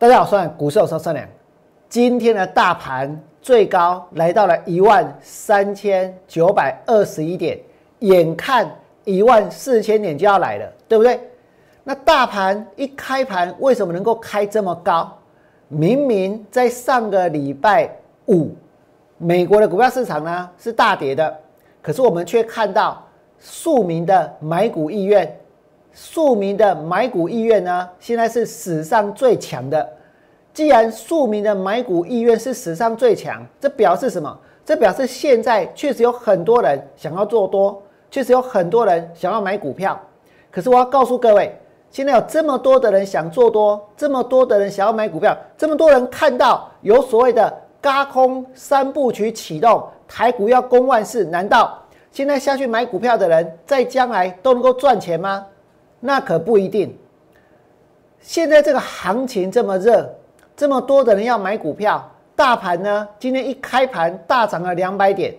大家好，我是股市有商良。今天的大盘最高来到了一万三千九百二十一点，眼看一万四千点就要来了，对不对？那大盘一开盘为什么能够开这么高？明明在上个礼拜五，美国的股票市场呢是大跌的，可是我们却看到庶民的买股意愿。庶民的买股意愿呢，现在是史上最强的。既然庶民的买股意愿是史上最强，这表示什么？这表示现在确实有很多人想要做多，确实有很多人想要买股票。可是我要告诉各位，现在有这么多的人想做多，这么多的人想要买股票，这么多人看到有所谓的“高空三部曲”启动，台股要攻万事，难道现在下去买股票的人，在将来都能够赚钱吗？那可不一定。现在这个行情这么热，这么多的人要买股票，大盘呢今天一开盘大涨了两百点，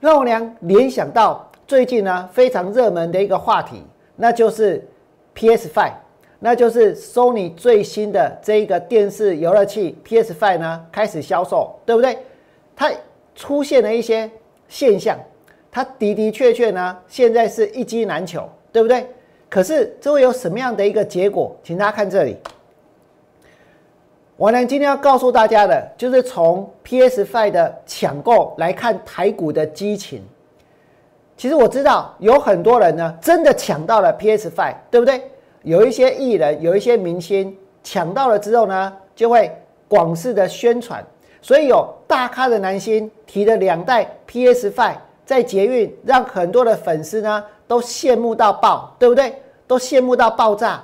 让我俩联想到最近呢非常热门的一个话题，那就是 PS Five，那就是 Sony 最新的这一个电视游乐器 PS Five 呢开始销售，对不对？它出现了一些现象，它的的确确呢现在是一机难求，对不对？可是这会有什么样的一个结果？请大家看这里。我呢今天要告诉大家的，就是从 PS Five 的抢购来看台股的激情。其实我知道有很多人呢，真的抢到了 PS Five，对不对？有一些艺人，有一些明星抢到了之后呢，就会广式的宣传。所以有大咖的男星提了两代 PS Five 在捷运，让很多的粉丝呢都羡慕到爆，对不对？都羡慕到爆炸。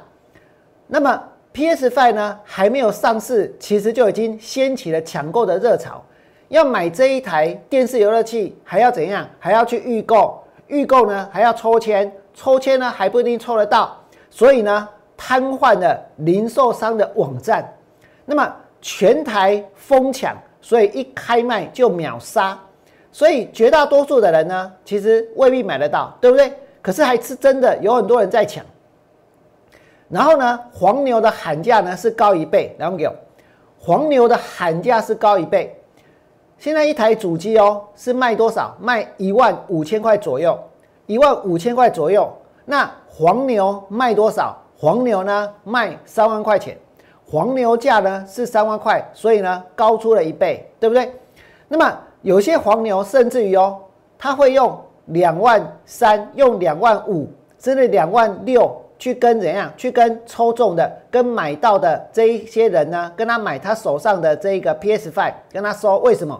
那么 PS Five 呢还没有上市，其实就已经掀起了抢购的热潮。要买这一台电视游乐器，还要怎样？还要去预购，预购呢还要抽签，抽签呢还不一定抽得到。所以呢，瘫痪了零售商的网站。那么全台疯抢，所以一开卖就秒杀。所以绝大多数的人呢，其实未必买得到，对不对？可是还是真的有很多人在抢，然后呢，黄牛的喊价呢是高一倍，然后给我，黄牛的喊价是高一倍。现在一台主机哦是卖多少？卖一万五千块左右，一万五千块左右。那黄牛卖多少？黄牛呢卖三万块钱，黄牛价呢是三万块，所以呢高出了一倍，对不对？那么有些黄牛甚至于哦，他会用。两万三用两万五，甚至两万六去跟怎样去跟抽中的、跟买到的这一些人呢？跟他买他手上的这一个 PS Five，跟他说为什么？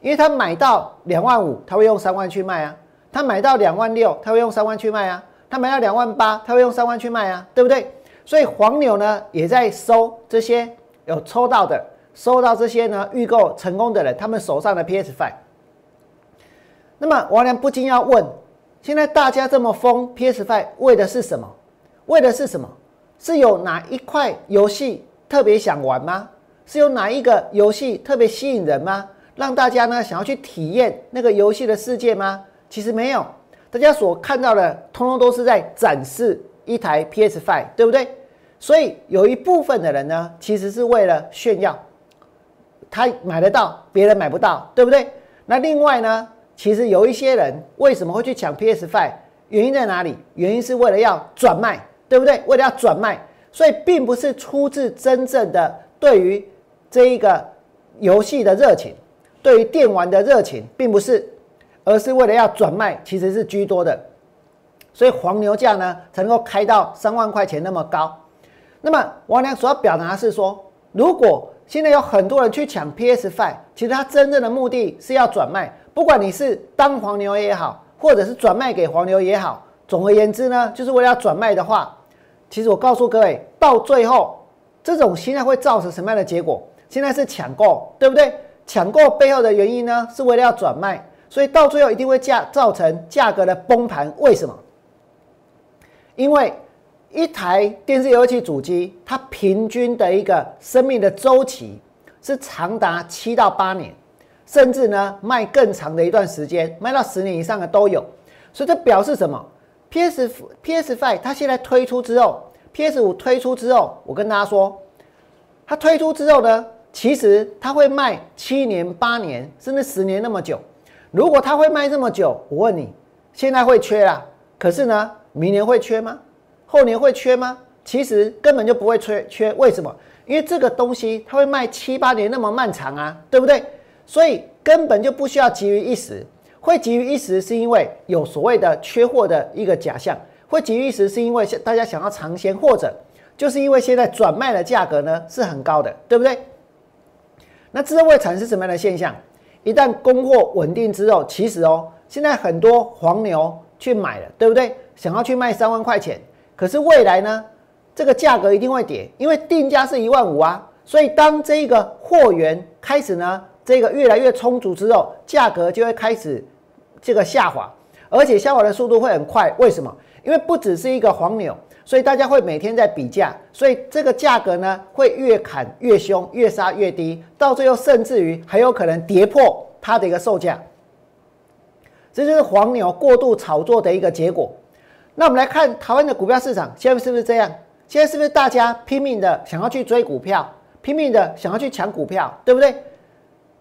因为他买到两万五，他会用三万去卖啊；他买到两万六，他会用三万去卖啊；他买到两万八，他会用三万去卖啊，对不对？所以黄牛呢也在收这些有抽到的、收到这些呢预购成功的人，他们手上的 PS Five。那么王良不禁要问：现在大家这么疯 PS Five 为的是什么？为的是什么？是有哪一块游戏特别想玩吗？是有哪一个游戏特别吸引人吗？让大家呢想要去体验那个游戏的世界吗？其实没有，大家所看到的通通都是在展示一台 PS Five，对不对？所以有一部分的人呢，其实是为了炫耀，他买得到，别人买不到，对不对？那另外呢？其实有一些人为什么会去抢 PS Five？原因在哪里？原因是为了要转卖，对不对？为了要转卖，所以并不是出自真正的对于这一个游戏的热情，对于电玩的热情，并不是，而是为了要转卖，其实是居多的。所以黄牛价呢才能够开到三万块钱那么高。那么王良所要表达的是说，如果现在有很多人去抢 PS Five，其实他真正的目的是要转卖。不管你是当黄牛也好，或者是转卖给黄牛也好，总而言之呢，就是为了要转卖的话，其实我告诉各位，到最后这种现在会造成什么样的结果？现在是抢购，对不对？抢购背后的原因呢，是为了要转卖，所以到最后一定会价造成价格的崩盘。为什么？因为一台电视游戏主机，它平均的一个生命的周期是长达七到八年。甚至呢，卖更长的一段时间，卖到十年以上的都有。所以这表示什么？PS PS Five 它现在推出之后，PS 五推出之后，我跟大家说，它推出之后呢，其实它会卖七年、八年，甚至十年那么久。如果它会卖这么久，我问你，现在会缺啊？可是呢，明年会缺吗？后年会缺吗？其实根本就不会缺缺。为什么？因为这个东西它会卖七八年那么漫长啊，对不对？所以根本就不需要急于一时。会急于一时，是因为有所谓的缺货的一个假象；会急于一时，是因为大家想要尝鲜，或者就是因为现在转卖的价格呢是很高的，对不对？那之后会产生什么样的现象？一旦供货稳定之后，其实哦，现在很多黄牛去买了，对不对？想要去卖三万块钱，可是未来呢，这个价格一定会跌，因为定价是一万五啊。所以当这个货源开始呢，这个越来越充足之后，价格就会开始。这个下滑，而且下滑的速度会很快。为什么？因为不只是一个黄牛，所以大家会每天在比价，所以这个价格呢会越砍越凶，越杀越低，到最后甚至于还有可能跌破它的一个售价。这就是黄牛过度炒作的一个结果。那我们来看台湾的股票市场，现在是不是这样？现在是不是大家拼命的想要去追股票，拼命的想要去抢股票，对不对？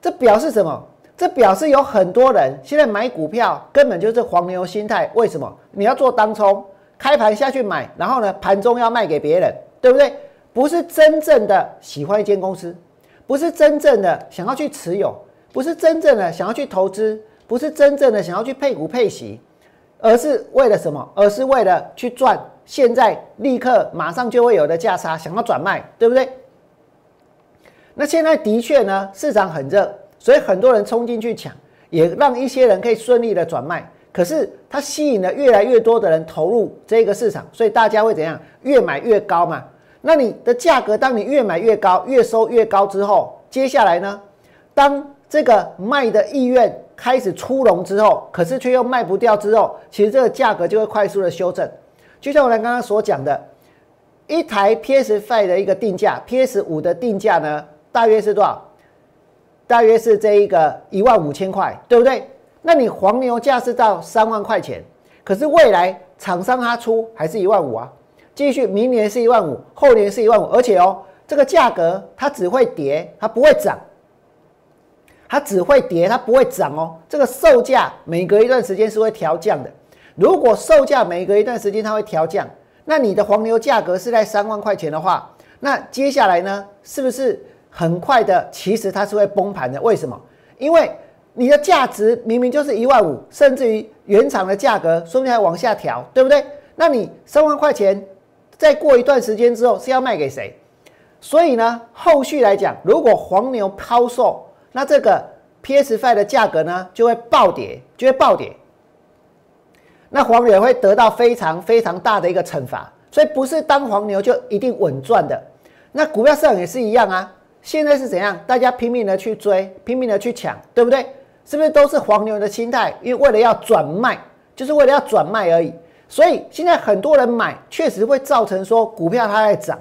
这表示什么？这表示有很多人现在买股票根本就是黄牛心态。为什么？你要做当冲，开盘下去买，然后呢，盘中要卖给别人，对不对？不是真正的喜欢一间公司，不是真正的想要去持有，不是真正的想要去投资，不是真正的想要去配股配息，而是为了什么？而是为了去赚现在立刻马上就会有的价差，想要转卖，对不对？那现在的确呢，市场很热。所以很多人冲进去抢，也让一些人可以顺利的转卖。可是它吸引了越来越多的人投入这个市场，所以大家会怎样？越买越高嘛。那你的价格，当你越买越高，越收越高之后，接下来呢？当这个卖的意愿开始出笼之后，可是却又卖不掉之后，其实这个价格就会快速的修正。就像我刚刚所讲的，一台 PS Five 的一个定价，PS 五的定价呢，大约是多少？大约是这一个一万五千块，对不对？那你黄牛价是到三万块钱，可是未来厂商他出还是一万五啊？继续，明年是一万五，后年是一万五，而且哦，这个价格它只会跌，它不会涨，它只会跌，它不会涨哦。这个售价每隔一段时间是会调降的。如果售价每隔一段时间它会调降，那你的黄牛价格是在三万块钱的话，那接下来呢，是不是？很快的，其实它是会崩盘的。为什么？因为你的价值明明就是一万五，甚至于原厂的价格说不定还往下调，对不对？那你三万块钱，再过一段时间之后是要卖给谁？所以呢，后续来讲，如果黄牛抛售，那这个 PS Five 的价格呢就会暴跌，就会暴跌。那黄牛也会得到非常非常大的一个惩罚。所以不是当黄牛就一定稳赚的。那股票市场也是一样啊。现在是怎样？大家拼命的去追，拼命的去抢，对不对？是不是都是黄牛的心态？因为为了要转卖，就是为了要转卖而已。所以现在很多人买，确实会造成说股票它在涨。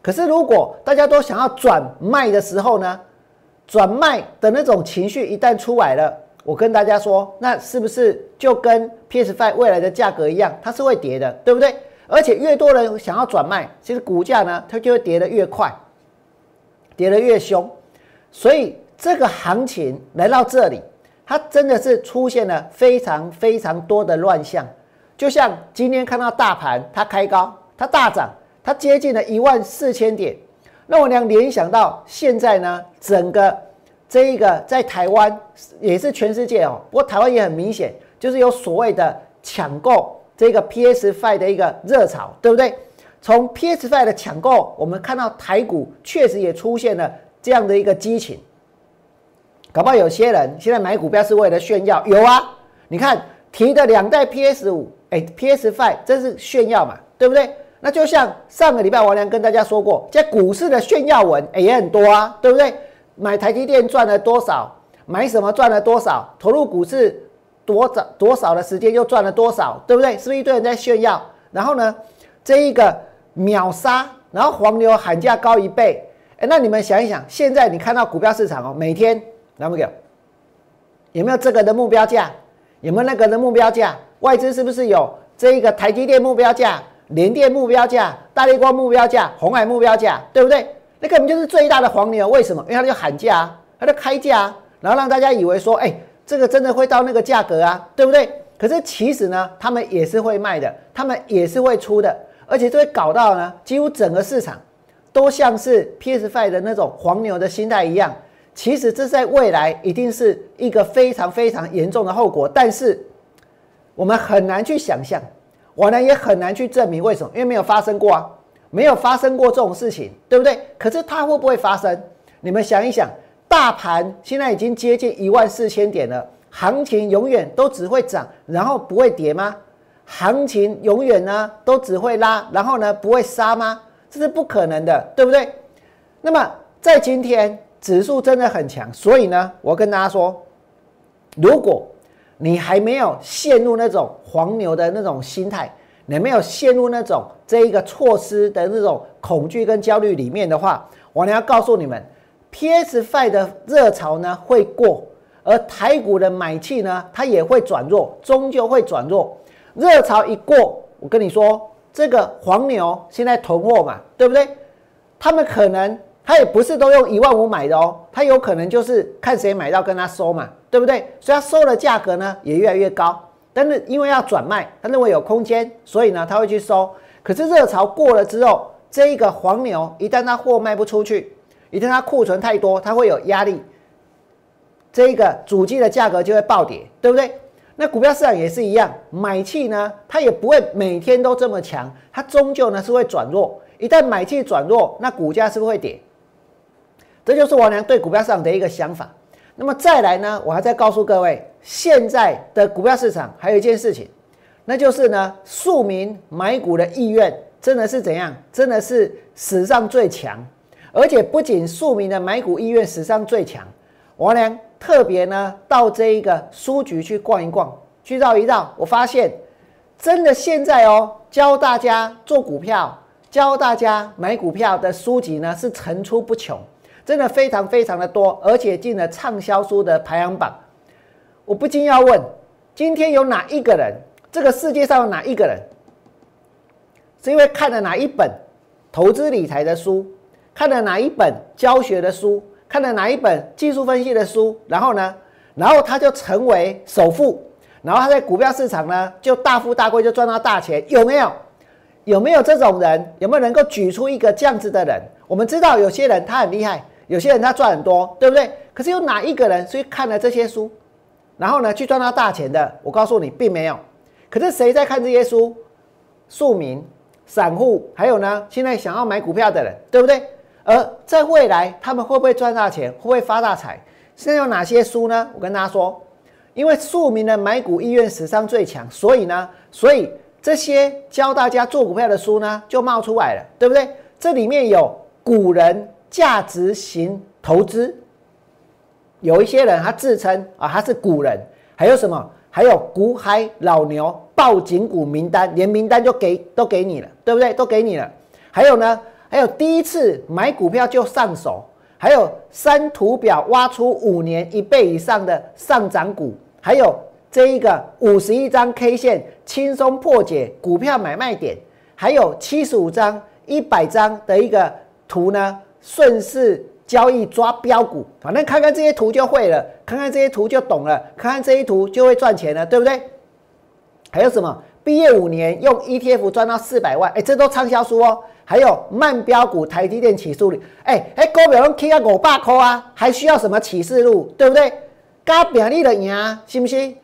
可是如果大家都想要转卖的时候呢，转卖的那种情绪一旦出来了，我跟大家说，那是不是就跟 PS Five 未来的价格一样，它是会跌的，对不对？而且越多人想要转卖，其实股价呢，它就会跌得越快。跌得越凶，所以这个行情来到这里，它真的是出现了非常非常多的乱象。就像今天看到大盘它开高，它大涨，它接近了一万四千点。那我俩联想到现在呢，整个这一个在台湾也是全世界哦，不过台湾也很明显，就是有所谓的抢购这个 PS Five 的一个热潮，对不对？从 PS Five 的抢购，我们看到台股确实也出现了这样的一个激情。搞不好有些人现在买股票是为了炫耀，有啊，你看提的两代 PS 五，哎，PS Five 这是炫耀嘛，对不对？那就像上个礼拜王良跟大家说过，在股市的炫耀文哎也很多啊，对不对？买台积电赚了多少？买什么赚了多少？投入股市多少多少的时间又赚了多少？对不对？是不是一堆人在炫耀？然后呢，这一个。秒杀，然后黄牛喊价高一倍，哎，那你们想一想，现在你看到股票市场哦，每天来不给？有没有这个的目标价？有没有那个的目标价？外资是不是有这一个台积电目标价、联电目标价、大力光目标价、红海目标价，对不对？那根本就是最大的黄牛。为什么？因为他就喊价，啊，他就开价，啊然后让大家以为说，哎，这个真的会到那个价格啊，对不对？可是其实呢，他们也是会卖的，他们也是会出的，而且这会搞到呢，几乎整个市场都像是 PS Five 的那种黄牛的心态一样。其实这在未来一定是一个非常非常严重的后果，但是我们很难去想象，我呢也很难去证明为什么，因为没有发生过啊，没有发生过这种事情，对不对？可是它会不会发生？你们想一想，大盘现在已经接近一万四千点了。行情永远都只会涨，然后不会跌吗？行情永远呢都只会拉，然后呢不会杀吗？这是不可能的，对不对？那么在今天指数真的很强，所以呢，我跟大家说，如果你还没有陷入那种黄牛的那种心态，你没有陷入那种这一个措施的那种恐惧跟焦虑里面的话，我呢要告诉你们，PS Five 的热潮呢会过。而台股的买气呢，它也会转弱，终究会转弱。热潮一过，我跟你说，这个黄牛现在囤货嘛，对不对？他们可能他也不是都用一万五买的哦，他有可能就是看谁买到跟他收嘛，对不对？所以他收的价格呢也越来越高。但是因为要转卖，他认为有空间，所以呢他会去收。可是热潮过了之后，这一个黄牛一旦他货卖不出去，一旦他库存太多，他会有压力。这一个主机的价格就会暴跌，对不对？那股票市场也是一样，买气呢，它也不会每天都这么强，它终究呢是会转弱。一旦买气转弱，那股价是不是会跌？这就是王良对股票市场的一个想法。那么再来呢，我还在告诉各位，现在的股票市场还有一件事情，那就是呢，庶民买股的意愿真的是怎样？真的是史上最强，而且不仅庶民的买股意愿史上最强，王良。特别呢，到这一个书局去逛一逛，去绕一绕，我发现真的现在哦，教大家做股票、教大家买股票的书籍呢是层出不穷，真的非常非常的多，而且进了畅销书的排行榜。我不禁要问：今天有哪一个人，这个世界上有哪一个人，是因为看了哪一本投资理财的书，看了哪一本教学的书？看了哪一本技术分析的书，然后呢，然后他就成为首富，然后他在股票市场呢就大富大贵，就赚到大钱，有没有？有没有这种人？有没有能够举出一个这样子的人？我们知道有些人他很厉害，有些人他赚很多，对不对？可是有哪一个人去看了这些书，然后呢去赚到大钱的？我告诉你，并没有。可是谁在看这些书？庶民、散户，还有呢，现在想要买股票的人，对不对？而在未来，他们会不会赚大钱？会不会发大财？现在有哪些书呢？我跟大家说，因为庶民的买股意愿史上最强，所以呢，所以这些教大家做股票的书呢，就冒出来了，对不对？这里面有古人价值型投资，有一些人他自称啊他是古人，还有什么？还有股海老牛报警股名单，连名单就给都给你了，对不对？都给你了。还有呢？还有第一次买股票就上手，还有三图表挖出五年一倍以上的上涨股，还有这一个五十一张 K 线轻松破解股票买卖点，还有七十五张、一百张的一个图呢，顺势交易抓标股，反正看看这些图就会了，看看这些图就懂了，看看这些图就会赚钱了，对不对？还有什么？毕业五年用 ETF 赚到四百万，哎，这都畅销书哦。还有慢标股台积电启示录，哎哎，股票拢起啊五百块啊，还需要什么启示录，对不对？加表利的赢，信不信？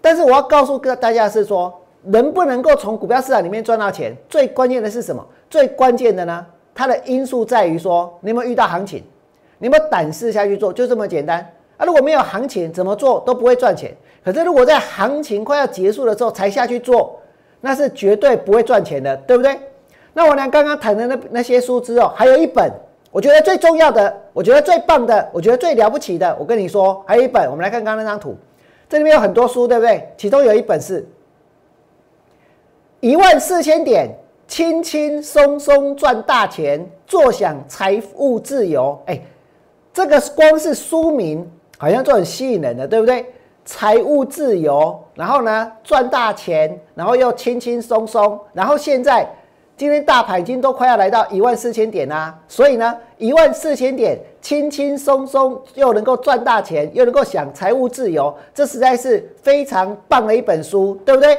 但是我要告诉各大家是说，能不能够从股票市场里面赚到钱，最关键的是什么？最关键的呢？它的因素在于说，你有没有遇到行情？你有没有胆识下去做？就这么简单啊！如果没有行情，怎么做都不会赚钱。可是如果在行情快要结束的时候才下去做，那是绝对不会赚钱的，对不对？那我俩刚刚谈的那那些书之后，还有一本，我觉得最重要的，我觉得最棒的，我觉得最了不起的，我跟你说，还有一本，我们来看刚刚那张图，这里面有很多书，对不对？其中有一本是一万四千点，轻轻松松赚大钱，坐享财务自由。哎，这个光是书名好像就很吸引人的，对不对？财务自由，然后呢赚大钱，然后又轻轻松松，然后现在。今天大盘已经都快要来到一万四千点啦，所以呢，一万四千点，轻轻松松又能够赚大钱，又能够享财务自由，这实在是非常棒的一本书，对不对？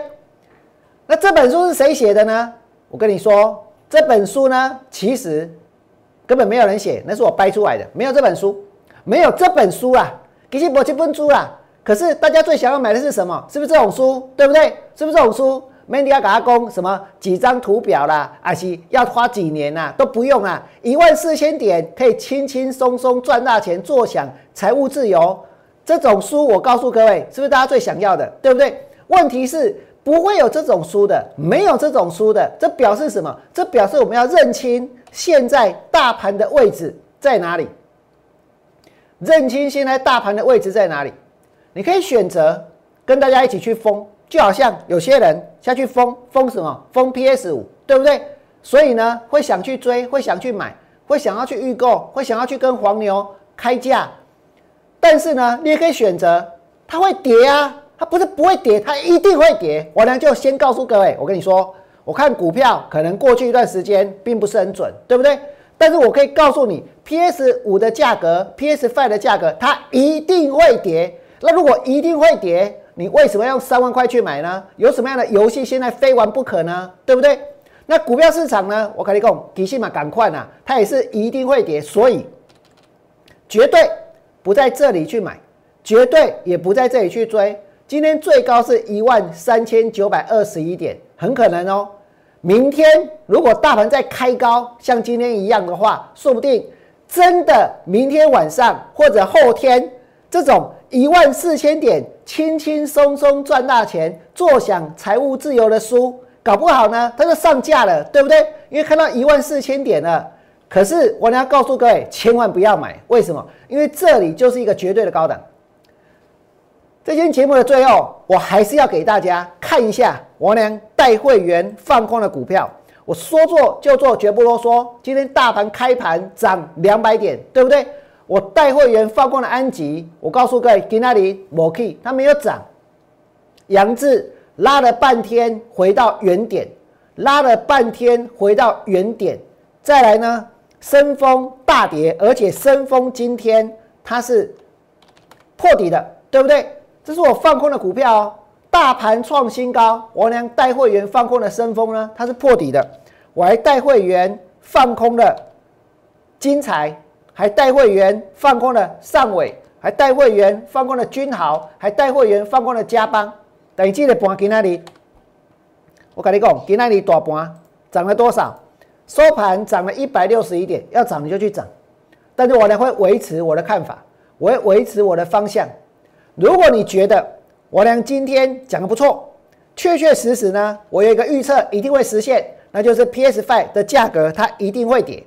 那这本书是谁写的呢？我跟你说，这本书呢，其实根本没有人写，那是我掰出来的，没有这本书，没有这本书啊，其实我这本书啦。可是大家最想要买的是什么？是不是这种书？对不对？是不是这种书？没你要给他供什么几张图表啦，还是要花几年呐？都不用啊，一万四千点可以轻轻松松赚大钱，坐享财务自由。这种书我告诉各位，是不是大家最想要的？对不对？问题是不会有这种书的，没有这种书的，这表示什么？这表示我们要认清现在大盘的位置在哪里，认清现在大盘的位置在哪里。你可以选择跟大家一起去封，就好像有些人下去封封什么封 PS 五，对不对？所以呢，会想去追，会想去买，会想要去预购，会想要去跟黄牛开价。但是呢，你也可以选择它会跌啊，它不是不会跌，它一定会跌。我呢就先告诉各位，我跟你说，我看股票可能过去一段时间并不是很准，对不对？但是我可以告诉你，PS 五的价格，PS Five 的价格，它一定会跌。那如果一定会跌，你为什么要用三万块去买呢？有什么样的游戏现在非玩不可呢？对不对？那股票市场呢？我跟你讲，提醒嘛，赶快呐，它也是一定会跌，所以绝对不在这里去买，绝对也不在这里去追。今天最高是一万三千九百二十一点，很可能哦。明天如果大盘再开高，像今天一样的话，说不定真的明天晚上或者后天这种。一万四千点，轻轻松松赚大钱，坐享财务自由的书，搞不好呢，它就上架了，对不对？因为看到一万四千点了。可是我要告诉各位，千万不要买，为什么？因为这里就是一个绝对的高档。这期节目的最后，我还是要给大家看一下我娘带会员放空的股票。我说做就做，绝不啰嗦。今天大盘开盘涨两百点，对不对？我带会员放空了安吉，我告诉各位，给那里摩 K 它没有涨。杨志拉了半天回到原点，拉了半天回到原点。再来呢，深丰大跌，而且深丰今天它是破底的，对不对？这是我放空的股票哦。大盘创新高，我娘带会员放空的深丰呢，它是破底的。我还带会员放空了金财。还带会员放空了上尾，还带会员放空了君豪，还带会员放空了嘉邦。等于记得盘给那里，我跟你讲，给那里大盘涨了多少？收盘涨了一百六十一点，要涨你就去涨。但是我呢会维持我的看法，我会维持我的方向。如果你觉得我呢今天讲的不错，确确实实呢，我有一个预测一定会实现，那就是 PS Five 的价格它一定会跌。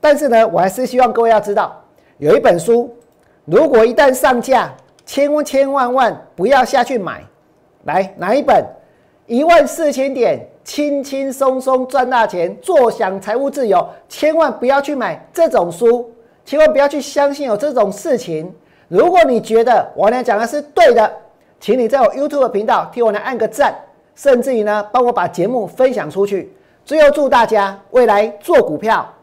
但是呢，我还是希望各位要知道，有一本书，如果一旦上架，千万千万万不要下去买。来，哪一本？一万四千点，轻轻松松赚大钱，坐享财务自由。千万不要去买这种书，千万不要去相信有这种事情。如果你觉得我俩讲的是对的，请你在我 YouTube 频道替我来按个赞，甚至于呢，帮我把节目分享出去。最后祝大家未来做股票，